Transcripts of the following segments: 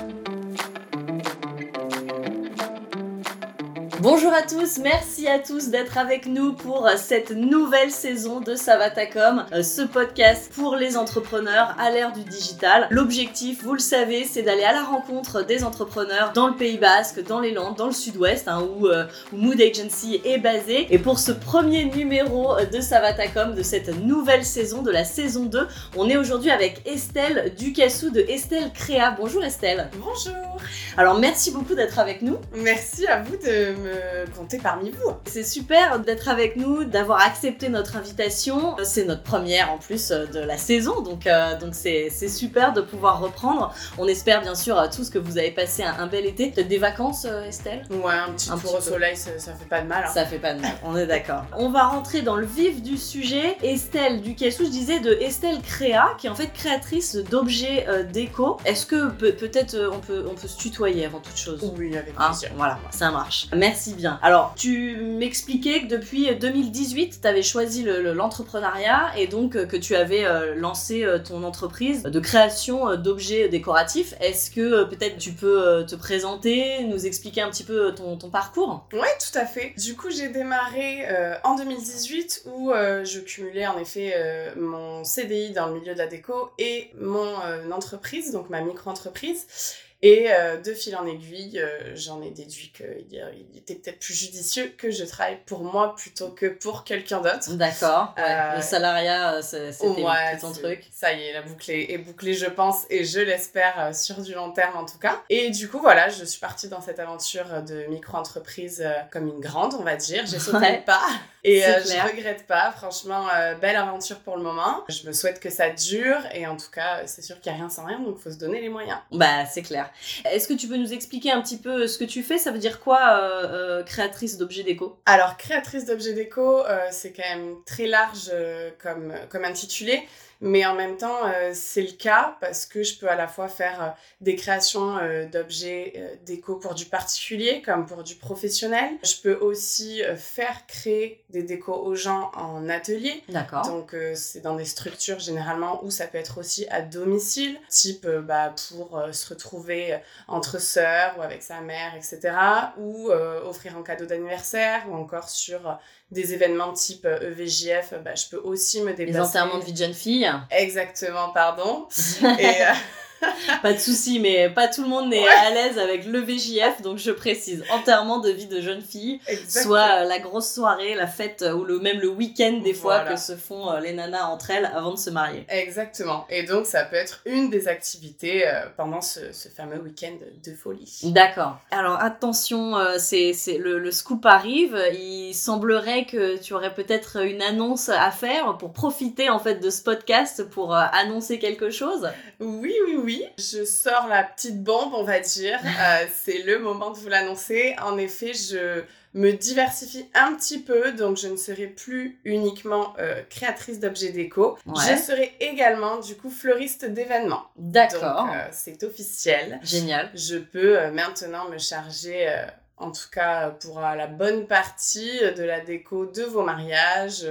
Thank you. Bonjour à tous, merci à tous d'être avec nous pour cette nouvelle saison de Savatacom, euh, ce podcast pour les entrepreneurs à l'ère du digital. L'objectif, vous le savez, c'est d'aller à la rencontre des entrepreneurs dans le Pays Basque, dans les Landes, dans le Sud-Ouest, hein, euh, où, Mood Agency est basé. Et pour ce premier numéro de Savatacom de cette nouvelle saison, de la saison 2, on est aujourd'hui avec Estelle Ducassou de Estelle Créa. Bonjour Estelle. Bonjour. Alors merci beaucoup d'être avec nous. Merci à vous de me compter parmi vous. C'est super d'être avec nous, d'avoir accepté notre invitation. C'est notre première en plus de la saison, donc euh, donc c'est super de pouvoir reprendre. On espère bien sûr tous que vous avez passé un, bel été. Peut-être des vacances, euh, Estelle? Ouais, un petit tour au soleil, ça, fait pas de mal. Hein. Ça fait pas de mal, on est d'accord. on va rentrer dans le vif du sujet. Estelle Ducassou, je disais de Estelle Créa, qui est en fait créatrice d'objets euh, déco. Est-ce que peut-être on peut on peut se tutoyer avant toute chose? Oui, avec hein plaisir. voilà, ça marche. Merci Alors, tu m'expliquais que depuis 2018, tu avais choisi l'entrepreneuriat et donc euh, que tu avais euh, lancé euh, ton entreprise de création d'objets décoratifs. Est-ce que peut-être tu peux te présenter, nous expliquer un petit peu ton, parcours? Ouais, tout à fait. Du coup, j'ai démarré en 2018 où je cumulais en effet mon CDI dans le milieu de la déco et mon entreprise, donc ma micro-entreprise. Et euh, de fil en aiguille, euh, j'en ai déduit qu'il était peut-être plus judicieux que je travaille pour moi plutôt que pour quelqu'un d'autre. D'accord. Euh, le salariat, c'était ton truc. Ça y est, la boucle est, bouclée, je pense, et je l'espère sur du long terme en tout cas. Et du coup, voilà, je suis partie dans cette aventure de micro-entreprise comme une grande, on va dire. J'ai sauté le pas. Et euh, je regrette pas, franchement, euh, belle aventure pour le moment. Je me souhaite que ça dure et en tout cas, c'est sûr qu'il n'y a rien sans rien, donc il faut se donner les moyens. Bah, c'est clair. Est-ce que tu peux nous expliquer un petit peu ce que tu fais? Ça veut dire quoi, euh, créatrice d'objets déco? Alors, créatrice d'objets déco, c'est quand même très large comme, comme intitulé. Mais en même temps, euh, c'est le cas parce que je peux à la fois faire euh, des créations euh, d'objets déco pour du particulier comme pour du professionnel. Je peux aussi faire créer des décos aux gens en atelier. D'accord. Donc c'est dans des structures généralement où ça peut être aussi à domicile, type bah, pour se retrouver entre sœurs ou avec sa mère, etc. Ou offrir un cadeau d'anniversaire ou encore sur des événements type EVJF, bah, je peux aussi me déplacer. Les enterrements de vie de jeune fille. Exactement, pardon. et, euh, pas de souci, mais pas tout le monde n'est à l'aise avec le VJF, donc je précise enterrement de vie de jeune fille, soit euh, la grosse soirée, la fête euh, ou le, même le week-end des fois que se font euh, les nanas entre elles avant de se marier. Exactement. Et donc ça peut être une des activités pendant ce, fameux week-end de folie. D'accord. Alors attention, c'est le, le scoop arrive. Il semblerait que tu aurais peut-être une annonce à faire pour profiter en fait de ce podcast pour annoncer quelque chose. Oui, oui, oui je sors la petite bombe, on va dire. Euh, c'est le moment de vous l'annoncer. En effet, je me diversifie un petit peu, donc je ne serai plus uniquement euh, créatrice d'objets déco. Je serai également, du coup, fleuriste d'événements. D'accord. Euh, c'est officiel. Génial. Je peux maintenant me charger en tout cas pour la bonne partie de la déco de vos mariages,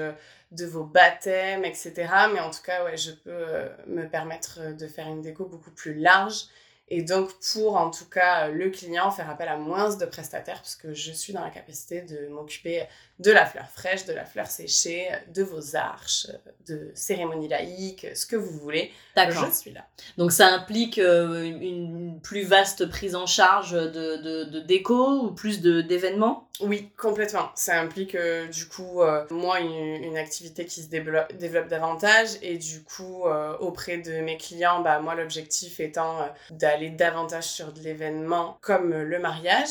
de vos baptêmes, etc. Mais en tout cas, je peux euh, me permettre de faire une déco beaucoup plus large et donc pour en tout cas le client faire appel à moins de prestataires puisque je suis dans la capacité de m'occuper de la fleur fraîche, de la fleur séchée, de vos arches, de cérémonies laïques, ce que vous voulez. D'accord. Je suis là. Donc ça implique euh, une plus vaste prise en charge de, de, déco ou plus d'événements? Oui, complètement. Ça implique euh, du coup, euh, moi, une, activité qui se développe, développe davantage et du coup, auprès de mes clients, bah, moi, l'objectif étant d'aller davantage sur de l'événement comme le mariage.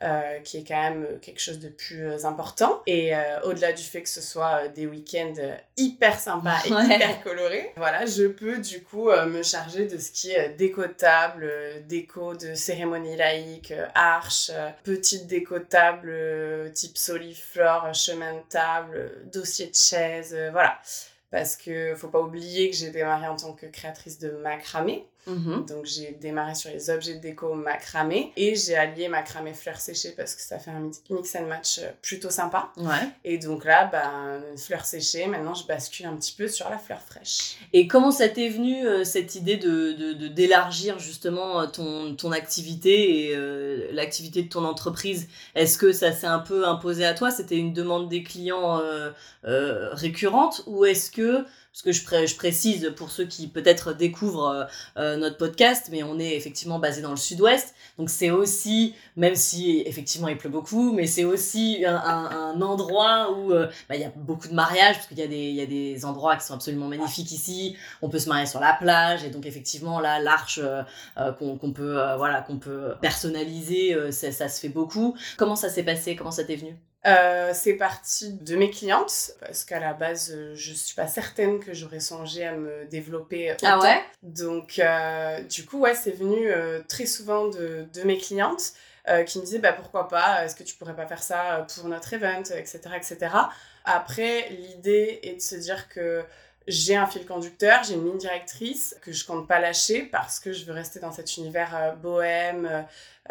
Euh, qui est quand même quelque chose de plus euh, important. Et euh, au-delà du fait que ce soit des week-ends hyper sympas et hyper colorés, voilà, je peux du coup me charger de ce qui est déco de table, déco de cérémonie laïque, arche, petite déco de table type soliflore, chemin de table, dossier de chaise, voilà parce que faut pas oublier que j'ai démarré en tant que créatrice de macramé. Mhm. Donc j'ai démarré sur les objets de déco macramé et j'ai allié macramé fleurs séchées parce que ça fait un mix and match euh, plutôt sympa. Ouais. Et donc là, ben, fleurs séchées, maintenant je bascule un petit peu sur la fleur fraîche. Et comment ça t'est venu euh, cette idée de d'élargir justement ton, ton activité et l'activité de ton entreprise? Est-ce que ça s'est un peu imposé à toi? C'était une demande des clients récurrente? Ou est-ce que parce que je, précise pour ceux qui peut-être découvrent euh, euh, notre podcast, mais on est effectivement basé dans le sud-ouest, donc c'est aussi, même si effectivement il pleut beaucoup, mais c'est aussi un, endroit où euh, bah, il y a beaucoup de mariages, parce qu'il y, a des, endroits qui sont absolument magnifiques ici, on peut se marier sur la plage, et donc effectivement là, l'arche qu'on peut, voilà, qu'on peut personnaliser, ça se fait beaucoup. Comment ça s'est passé? Comment ça t'est venu? Euh, c'est parti de mes clientes parce qu'à la base euh, je suis pas certaine que j'aurais songé à me développer autant. Ah ouais? Donc euh, du coup ouais c'est venu très souvent de, de, mes clientes qui me disaient bah pourquoi pas est-ce que tu pourrais pas faire ça pour notre event etc etc. Après l'idée est de se dire que j'ai un fil conducteur, j'ai une ligne directrice que je compte pas lâcher parce que je veux rester dans cet univers bohème,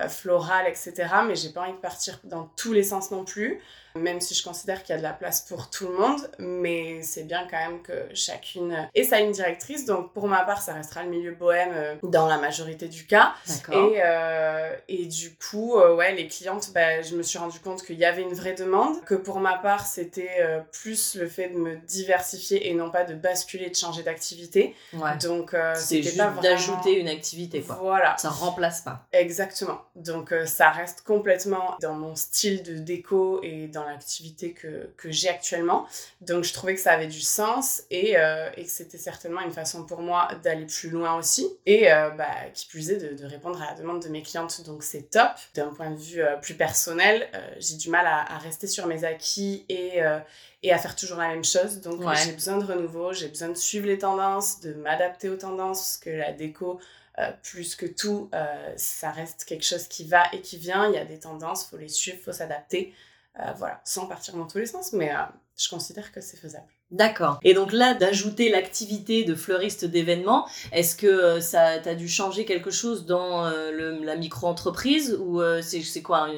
floral, etc. Mais j'ai pas envie de partir dans tous les sens non plus même si je considère qu'il y a de la place pour tout le monde, mais c'est bien quand même que chacune ait sa ligne directrice. Donc pour ma part, ça restera le milieu bohème euh, dans la majorité du cas. Et, euh, et du coup, euh, ouais, les clientes, bah, je me suis rendu compte qu'il y avait une vraie demande, que pour ma part, c'était plus le fait de me diversifier et non pas de basculer, de changer d'activité. Ouais. Donc c'est juste d'ajouter une activité, quoi. Voilà. Ça remplace pas. Exactement. Donc ça reste complètement dans mon style de déco et dans l'activité que, que j'ai actuellement. Donc je trouvais que ça avait du sens et, euh, et que c'était certainement une façon pour moi d'aller plus loin aussi. Et euh, bah, qui plus est de, de, répondre à la demande de mes clientes. Donc c'est top. D'un point de vue euh, plus personnel, j'ai du mal à, à, rester sur mes acquis et, et à faire toujours la même chose. Donc j'ai besoin de renouveau, j'ai besoin de suivre les tendances, de m'adapter aux tendances, parce que la déco... plus que tout, ça reste quelque chose qui va et qui vient. Il y a des tendances, faut les suivre, faut s'adapter. Euh, voilà, sans partir dans tous les sens, mais euh, je considère que c'est faisable. D'accord. Et donc là, d'ajouter l'activité de fleuriste d'événements, est-ce que euh, ça t'a dû changer quelque chose dans la micro-entreprise ou c'est quoi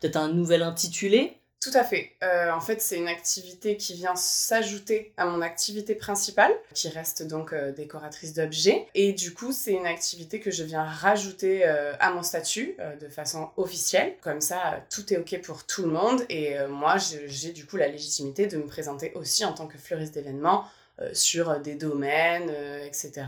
Peut-être un nouvel intitulé? Tout à fait. Euh, en fait, c'est une activité qui vient s'ajouter à mon activité principale, qui reste donc euh, décoratrice d'objets. Et du coup, c'est une activité que je viens rajouter euh, à mon statut de façon officielle. Comme ça, tout est OK pour tout le monde. Et moi, j'ai du coup la légitimité de me présenter aussi en tant que fleuriste d'événements sur des domaines, etc.,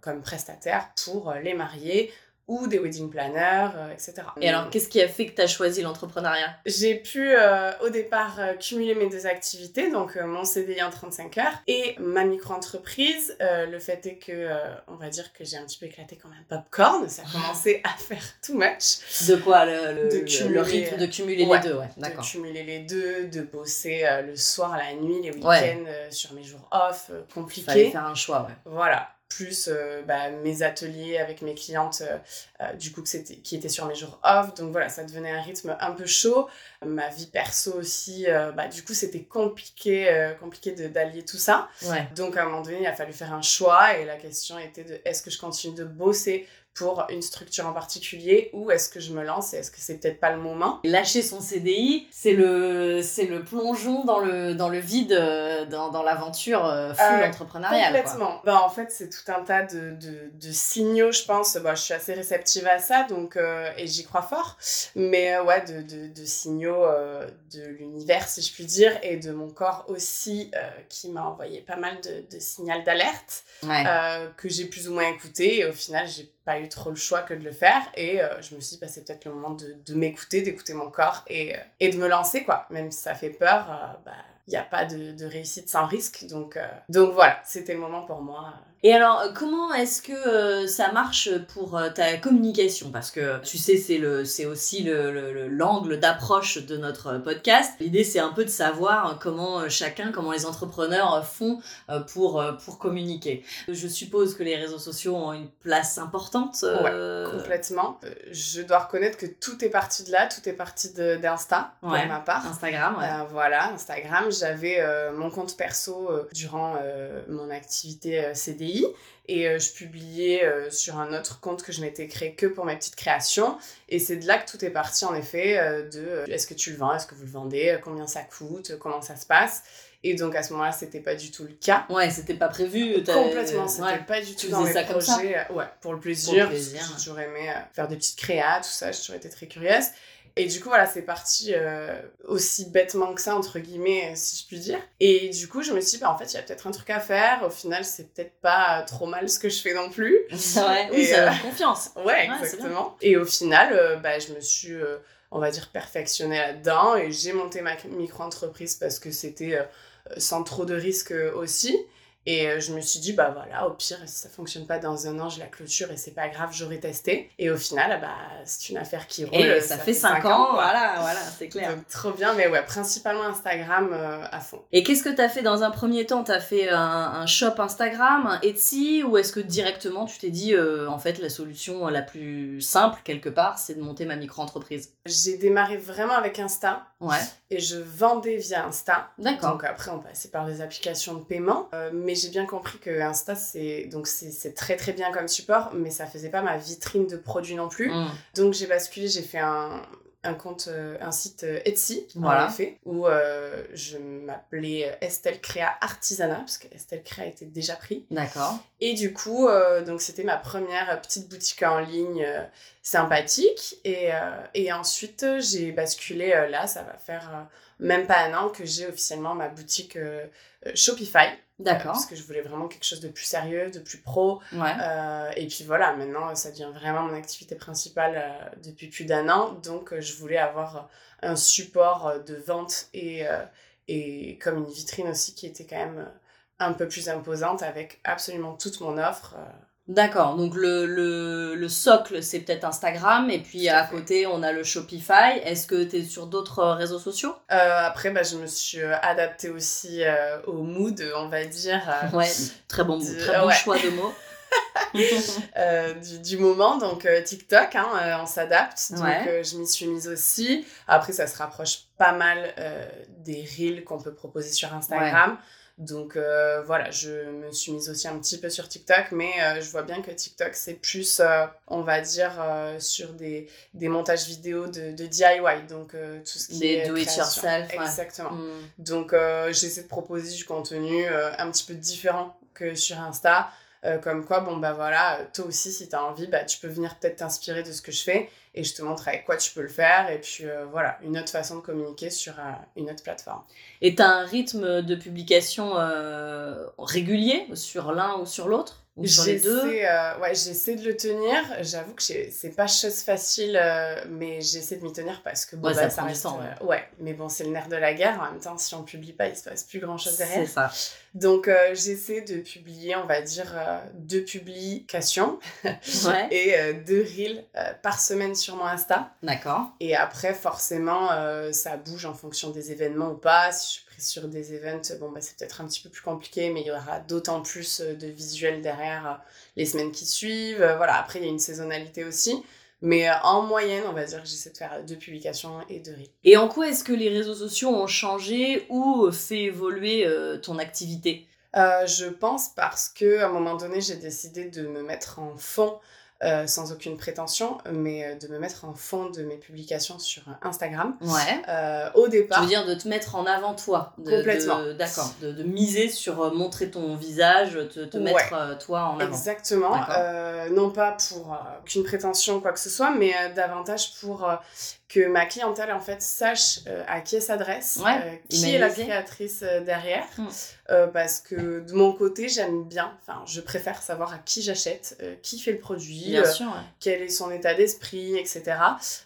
comme prestataire pour les mariés ou des wedding planners, euh, etc. Et alors, qu'est-ce qui a fait que tu as choisi l'entrepreneuriat? J'ai pu euh, au départ euh, cumuler mes deux activités, donc mon CDI en 35 heures et ma micro-entreprise. le fait est que, on va dire que j'ai un petit peu éclaté comme un popcorn, ça a commencé à faire too much. De quoi le, de cumuler, le rythme de cumuler les deux, ouais, d'accord. De cumuler les deux, de bosser le soir, la nuit, les week-ends, sur mes jours off, compliqué. Fallait faire un choix, ouais. Voilà plus euh, bah, mes ateliers avec mes clientes euh, euh, du coup que qui étaient sur mes jours off. Donc voilà ça devenait un rythme un peu chaud. Ma vie perso aussi bah, du coup c'était compliqué compliqué d'allier tout ça. Donc à un moment donné il a fallu faire un choix et la question était de est-ce que je continue de bosser pour une structure en particulier ou est-ce que je me lance et est-ce que c'est peut-être pas le moment? Lâcher son CDI, c'est le, c'est le plongeon dans le, dans le vide, euh, dans, dans l'aventure euh, full euh, entrepreneuriale. Complètement. Bah, en fait, c'est tout un tas de, de, de signaux, je pense. Bah, je suis assez réceptive à ça donc, et j'y crois fort. Mais ouais, de, de, de signaux de l'univers, si je puis dire, et de mon corps aussi, qui m'a envoyé pas mal de, de signaux d'alerte que j'ai plus ou moins écouté. Et au final, j'ai pas eu trop le choix que de le faire et euh, je me suis dit bah, c'est peut-être le moment de, de m'écouter, d'écouter mon corps et, euh, et, de me lancer quoi. Même si ça fait peur, euh, bah il n'y a pas de, de, réussite sans risque donc, donc voilà, c'était le moment pour moi et alors, euh, comment est-ce que euh, ça marche pour euh, ta communication? Parce que tu sais, c'est le, c'est aussi le, l'angle d'approche de notre podcast. L'idée, c'est un peu de savoir comment chacun, comment les entrepreneurs font pour, pour communiquer. Je suppose que les réseaux sociaux ont une place importante. Ouais, complètement. Je dois reconnaître que tout est parti de là, tout est parti d'Insta, pour ma part. Instagram, ouais. voilà, Instagram. J'avais mon compte perso durant mon activité CDI Et euh, je publiais euh, sur un autre compte que je m'étais créé que pour mes petites créations. Et c'est de là que tout est parti, en effet, euh, de est-ce que tu le vends, est-ce que vous le vendez, combien ça coûte, comment ça se passe. Et donc à ce moment-là, c'était pas du tout le cas. Ouais, c'était pas prévu. Complètement, c'était pas du tout dans mes projets. ouais, pour le plaisir. plaisir. Toujours aimé faire des petites créas, tout ça, toujours été très curieuse. Et du coup, voilà, c'est parti euh, aussi bêtement que ça, entre guillemets, si je puis dire. Et du coup, je me suis dit, bah, en fait, il y a peut-être un truc à faire. Au final, c'est peut-être pas trop mal ce que je fais non plus. Ouais, oui, ça euh, confiance. Ouais, exactement. Et au final, euh, bah, je me suis, on va dire, perfectionnée là-dedans. Et j'ai monté ma micro-entreprise parce que c'était sans trop de risques aussi. Et euh, je me suis dit, bah voilà, au pire, si ça fonctionne pas dans un an, je la clôture et c'est pas grave, j'aurais testé. Et au final, bah, c'est une affaire qui roule. Et ça, fait 5 ans, voilà, voilà, c'est clair. Donc, trop bien, mais ouais, principalement Instagram euh, à fond. Et qu'est-ce que tu as fait dans un premier temps? Tu as fait un, shop Instagram, un Etsy, ou est-ce que directement tu t'es dit, euh, en fait, la solution la plus simple, quelque part, c'est de monter ma micro-entreprise? J'ai démarré vraiment avec Insta. Ouais. Et je vendais via Insta. D'accord. Donc après, on passait par des applications de paiement. mais j'ai bien compris que Insta, c'est donc c'est très très bien comme support, mais ça faisait pas ma vitrine de produits non plus. Mm. Donc j'ai basculé, j'ai fait un, un compte, euh, un site euh, Etsy, voilà. en effet, où euh, je m'appelais Estelle Créa Artisanat, parce que Estelle Créa était déjà pris. D'accord. Et du coup, donc c'était ma première petite boutique en ligne sympathique. Et, et ensuite, j'ai basculé là, ça va faire même pas un an que j'ai officiellement ma boutique Shopify. D'accord. parce que je voulais vraiment quelque chose de plus sérieux, de plus pro. Euh, et puis voilà, maintenant, ça devient vraiment mon activité principale euh, depuis plus d'un an. Donc, euh, je voulais avoir un support de vente et, et comme une vitrine aussi qui était quand même un peu plus imposante avec absolument toute mon offre. D'accord, donc le, le, le socle, c'est peut-être Instagram, et puis à côté, on a le Shopify. Est-ce que tu es sur d'autres euh, réseaux sociaux? Euh, Après, bah, je me suis euh, adaptée aussi au mood, on va dire. ouais, très bon, très bon choix de mots. du, du, moment, donc TikTok, hein, on s'adapte, donc je m'y suis mise aussi. Après, ça se rapproche pas mal des reels qu'on peut proposer sur Instagram. Donc euh, voilà, je me suis mise aussi un petit peu sur TikTok, mais euh, je vois bien que TikTok, c'est plus, euh, on va dire, sur des, des, montages vidéo de, de DIY, donc tout ce qui est... do it yourself. Exactement. Mm. Donc j'essaie de proposer du contenu un petit peu différent que sur Insta. Comme quoi, bon bah voilà, toi aussi si tu as envie, bah, tu peux venir peut-être t'inspirer de ce que je fais et je te montre avec quoi tu peux le faire. Et puis euh, voilà, une autre façon de communiquer sur euh, une autre plateforme. Et tu un rythme de publication euh, régulier sur l'un ou sur l'autre? J'essaie euh, ouais, j'essaie de le tenir. J'avoue que c'est pas chose facile, euh, mais j'essaie de m'y tenir parce que bon, bah, ça, reste. Temps, euh, ouais. mais bon, c'est le nerf de la guerre. En même temps, si on publie pas, il se passe plus grand chose derrière. C'est ça. Donc, j'essaie de publier, on va dire, deux publications et deux reels par semaine sur mon Insta. D'accord. Et après, forcément, ça bouge en fonction des événements ou pas. Si sur des events, bon, bah, c'est peut-être un petit peu plus compliqué, mais il y aura d'autant plus euh, de visuels derrière euh, les semaines qui suivent. Euh, voilà, après, il y a une saisonnalité aussi. Mais en moyenne, on va dire que j'essaie de faire deux publications et deux reels. Et en quoi est-ce que les réseaux sociaux ont changé ou fait évoluer ton activité? Je pense parce que à un moment donné, j'ai décidé de me mettre en fond euh, sans aucune prétention, mais euh, de me mettre en fond de mes publications sur Instagram. Ouais. Euh, au départ. Tu veux dire de te mettre en avant toi. Complètement. D'accord. De, de, miser sur montrer ton visage, te, te mettre toi en avant. Exactement. non pas pour aucune prétention, quoi que ce soit, mais davantage pour que ma clientèle en fait sache euh, à qui elle s'adresse, euh, qui est la créatrice euh, derrière, hmm. parce que de mon côté j'aime bien, enfin je préfère savoir à qui j'achète, qui fait le produit, quel est son état d'esprit, etc.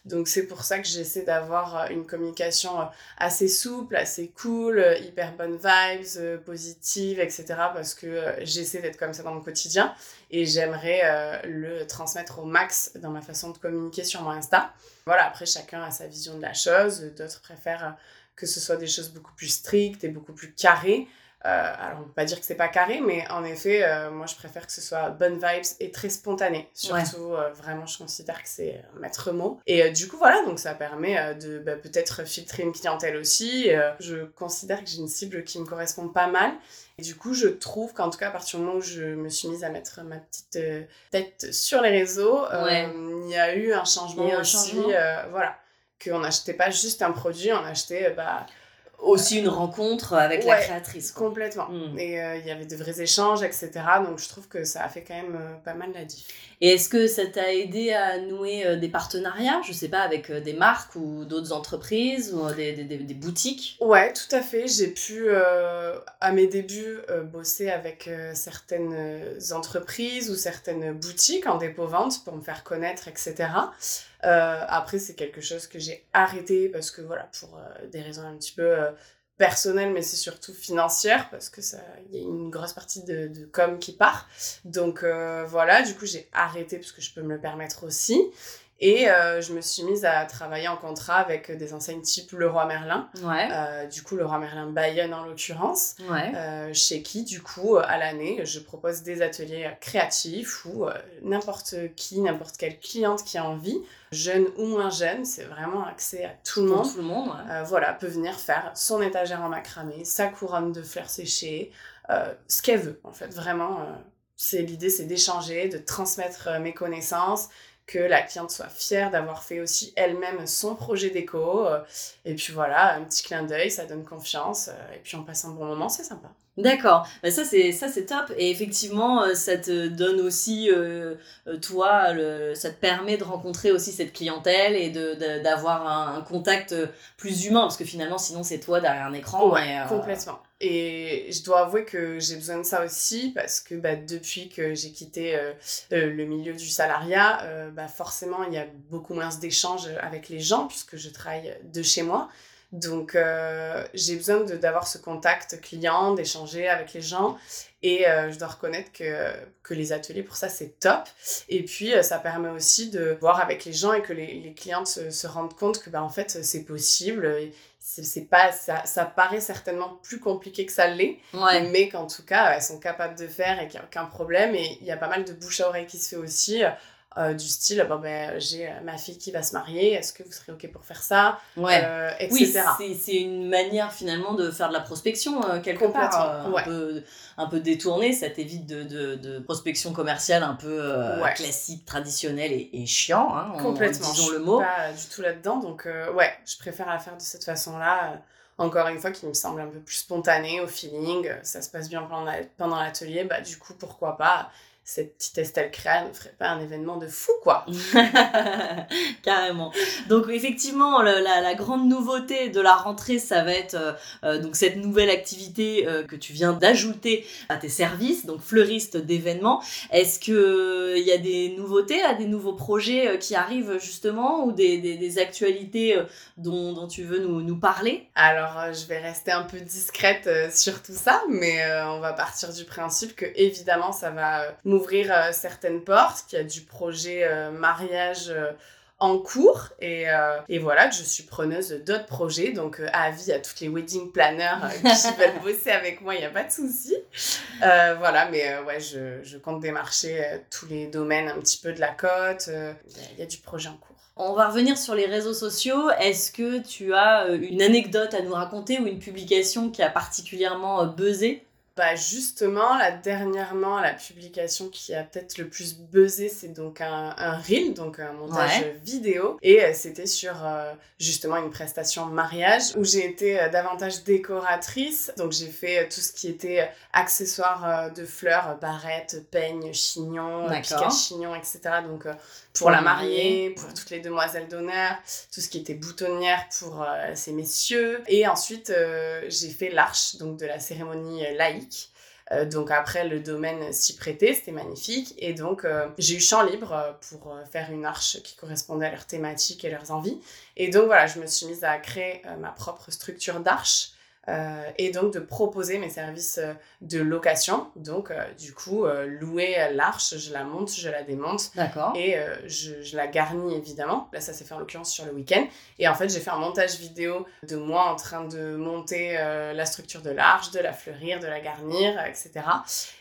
Donc c'est pour ça que j'essaie d'avoir une communication assez souple, assez cool, hyper bonne vibes, positive, etc. Parce que j'essaie d'être comme ça dans mon quotidien et j'aimerais le transmettre au max dans ma façon de communiquer sur mon Insta. Voilà, après, chacun a sa vision de la chose. D'autres préfèrent que ce soit des choses beaucoup plus strictes et beaucoup plus carrées. Alors, on peut pas dire que c'est pas carré, mais en effet, moi, je préfère que ce soit bonne vibes et très spontané. Surtout, vraiment, je considère que c'est un maître mot. Et du coup, voilà, donc ça permet de bah, peut-être filtrer une clientèle aussi. je considère que j'ai une cible qui me correspond pas mal. Et du coup, je trouve qu'en tout cas, à partir du moment où je me suis mise à mettre ma petite tête sur les réseaux, il y a eu un changement un aussi. Changement. voilà qu'on n'achetait pas juste un produit, on achetait bah, aussi une rencontre avec la créatrice. Complètement. Hmm. Et euh, il y avait de vrais échanges, etc. Donc je trouve que ça a fait quand même euh, pas mal la diff. Et est-ce que ça t'a aidé à nouer euh, des partenariats, je sais pas, avec des marques ou d'autres entreprises ou des, des, des, boutiques? Ouais, tout à fait. J'ai pu, à mes débuts, bosser avec certaines entreprises ou certaines boutiques en dépôt-vente pour me faire connaître, etc. Euh, après, c'est quelque chose que j'ai arrêté parce que voilà, pour euh, des raisons un petit peu euh, personnelles, mais c'est surtout financière parce que ça, il y a une grosse partie de, de com qui part. Donc voilà, du coup, j'ai arrêté parce que je peux me le permettre aussi. Et euh, je me suis mise à travailler en contrat avec des enseignes type Leroy Merlin. Ouais. Euh, du coup, Leroy Merlin Bayonne en l'occurrence. Ouais. Euh, chez qui, du coup, à l'année, je propose des ateliers créatifs où n'importe qui, n'importe quelle cliente qui a envie, jeune ou moins jeune, c'est vraiment accès à tout le monde. Tout le monde, Voilà, peut venir faire son étagère en macramé, sa couronne de fleurs séchées, ce qu'elle veut, en fait. Vraiment, c'est l'idée, c'est d'échanger, de transmettre mes connaissances que la cliente soit fière d'avoir fait aussi elle-même son projet déco. Euh, et puis voilà, un petit clin d'œil, ça donne confiance. Euh, et puis on passe un bon moment, c'est sympa. D'accord, bah, ça c'est ça c'est top et effectivement euh, ça te donne aussi toi le, ça te permet de rencontrer aussi cette clientèle et de d'avoir un, contact plus humain parce que finalement sinon c'est toi derrière un écran. Ouais, complètement. Et je dois avouer que j'ai besoin de ça aussi parce que bah, depuis que j'ai quitté euh, euh, le milieu du salariat, euh, bah, forcément, il y a beaucoup moins d'échanges avec les gens puisque je travaille de chez moi. Donc, j'ai besoin d'avoir ce contact client, d'échanger avec les gens. Et je dois reconnaître que, que les ateliers, pour ça, c'est top. Et puis, ça permet aussi de voir avec les gens et que les, les clientes se, se, rendent compte que, bah, en fait, c'est possible c'est pas ça, ça paraît certainement plus compliqué que ça l'est mais qu'en tout cas elles sont capables de faire et qu'il n'y a aucun problème. Et il y a pas mal de bouche à oreille qui se fait aussi euh, du style bon ben j'ai euh, ma fille qui va se marier est-ce que vous serez ok pour faire ça ouais. Euh, etc oui c'est une manière finalement de faire de la prospection quelque part un, peu, un peu détournée ça t'évite de, de, de, prospection commerciale un peu classique traditionnelle et, et chiant hein, complètement disons le mot. pas du tout là dedans donc ouais je préfère la faire de cette façon là encore une fois qui me semble un peu plus spontané au feeling ça se passe bien pendant l'atelier bah du coup pourquoi pas cette petite Estelle Créa ne ferait pas un événement de fou, quoi. Carrément. Donc, effectivement, la, la, grande nouveauté de la rentrée, ça va être euh, euh, donc cette nouvelle activité euh, que tu viens d'ajouter à tes services, donc fleuriste d'événements. Est-ce qu'il y a des nouveautés, des nouveaux projets qui arrivent justement ou des, des, des actualités dont, dont, tu veux nous, nous parler? Alors, je vais rester un peu discrète sur tout ça, mais on va partir du principe que, évidemment, ça va m'ouvrir euh, certaines portes, qu'il y a du projet euh, mariage euh, en cours. Et, et, voilà que je suis preneuse d'autres projets. Donc avis à toutes les wedding planners qui veulent bosser avec moi il n'y a pas de souci. Voilà mais ouais je, je, compte démarcher tous les domaines un petit peu de la côte. Il y, a du projet en cours. On va revenir sur les réseaux sociaux. Est-ce que tu as une anecdote à nous raconter ou une publication qui a particulièrement buzzé? Bah justement, là, dernièrement, la publication qui a peut-être le plus buzzé, c'est donc un, un reel, donc un montage vidéo. Et euh, c'était sur euh, justement une prestation mariage où j'ai été euh, davantage décoratrice. Donc j'ai fait tout ce qui était accessoires de fleurs, barrettes, peignes, chignons, piquets chignons, etc. Donc pour la mariée, pour toutes les demoiselles d'honneur, tout ce qui était boutonnière pour euh, ces messieurs. Et ensuite, euh, j'ai fait l'arche donc de la cérémonie laïque. Euh, donc après, le domaine s'y prêtait, c'était magnifique. Et donc, j'ai eu champ libre pour faire une arche qui correspondait à leurs thématiques et leurs envies. Et donc voilà, je me suis mise à créer ma propre structure d'arche euh, et donc de proposer mes services euh, de location. Donc, euh, du coup, louer l'arche, je la monte, je la démonte. D'accord. Et je, je, la garnis évidemment. Là, ça s'est fait en l'occurrence sur le week-end. Et en fait, j'ai fait un montage vidéo de moi en train de monter la structure de l'arche, de la fleurir, de la garnir, etc.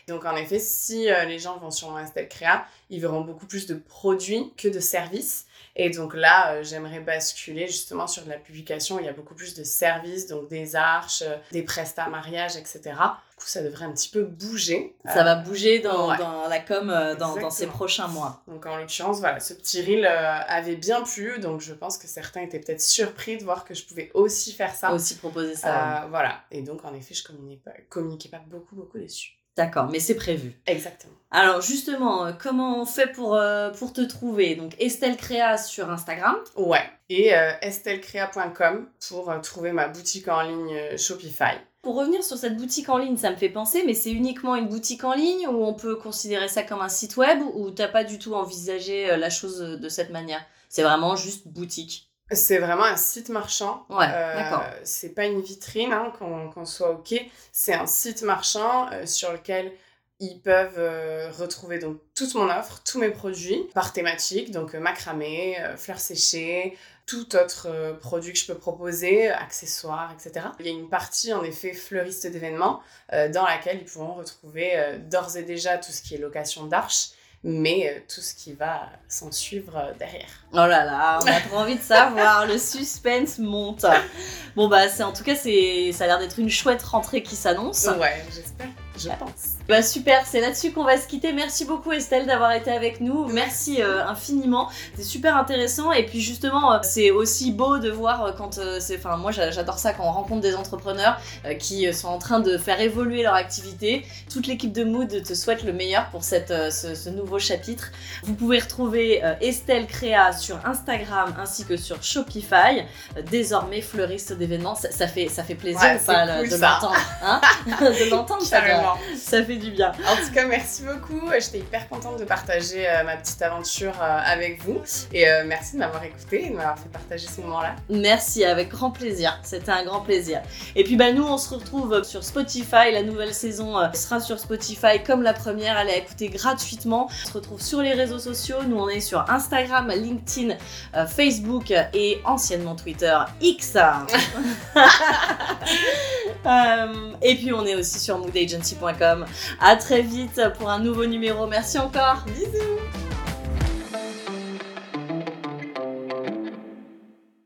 Donc, en effet, si les gens vont sur mon Instel Créa, ils verront beaucoup plus de produits que de services. Et donc là, euh, j'aimerais basculer justement sur de la publication. Il y a beaucoup plus de services, donc des arches, euh, des prestats mariage, etc. Du coup, ça devrait un petit peu bouger. Ça va bouger dans, dans la com euh, dans, dans, ces prochains mois. Donc en l'occurrence, voilà, ce petit reel avait bien plu. Donc je pense que certains étaient peut-être surpris de voir que je pouvais aussi faire ça. Aussi proposer ça. voilà. Et donc en effet, je communiquais pas, communiquais pas beaucoup, beaucoup dessus. D'accord, mais c'est prévu. Exactement. Alors justement, euh, comment on fait pour, euh, pour te trouver? Donc Estelle Créa sur Instagram. Ouais. Et euh, estellecrea.com pour trouver ma boutique en ligne Shopify. Pour revenir sur cette boutique en ligne, ça me fait penser, mais c'est uniquement une boutique en ligne ou on peut considérer ça comme un site web ou t'as pas du tout envisagé la chose de cette manière? C'est vraiment juste boutique. C'est vraiment un site marchand. Ouais, euh, d'accord. C'est pas une vitrine, hein, qu'on soit OK. C'est un site marchand euh, sur lequel ils peuvent euh, retrouver donc toute mon offre, tous mes produits par thématique, donc macramé, fleurs séchées, tout autre produit que je peux proposer, accessoires, etc. Il y a une partie en effet fleuriste d'événements dans laquelle ils pourront retrouver d'ores et déjà tout ce qui est location d'arches mais euh, tout ce qui va s'en suivre euh, derrière. Oh là là, on a trop envie de savoir, le suspense monte. Bon bah c'est en tout cas c'est ça a l'air d'être une chouette rentrée qui s'annonce. Ouais, j'espère, je pense. Bah super, c'est là-dessus qu'on va se quitter. Merci beaucoup Estelle d'avoir été avec nous. Merci euh, infiniment. C'est super intéressant et puis justement, euh, c'est aussi beau de voir euh, quand c'est enfin moi j'adore ça quand on rencontre des entrepreneurs qui sont en train de faire évoluer leur activité. Toute l'équipe de Mood te souhaite le meilleur pour cette ce, nouveau chapitre. Vous pouvez retrouver Estelle Créa sur Instagram ainsi que sur Shopify. désormais fleuriste d'événements, ça, fait ça fait plaisir ou pas de l'entendre hein? De l'entendre ça, ça fait du bien. En tout cas, merci beaucoup. J'étais hyper contente de partager euh, ma petite aventure euh, avec vous. Et euh, merci de m'avoir écouté et de m'avoir fait partager ce moment-là. Merci, avec grand plaisir. C'était un grand plaisir. Et puis, bah, nous, on se retrouve sur Spotify. La nouvelle saison sera sur Spotify comme la première. Allez écouter gratuitement. On se retrouve sur les réseaux sociaux. Nous, on est sur Instagram, LinkedIn, Facebook et anciennement Twitter X. et puis, on est aussi sur moodagency.com. À très vite pour un nouveau numéro. Merci encore. Bisous.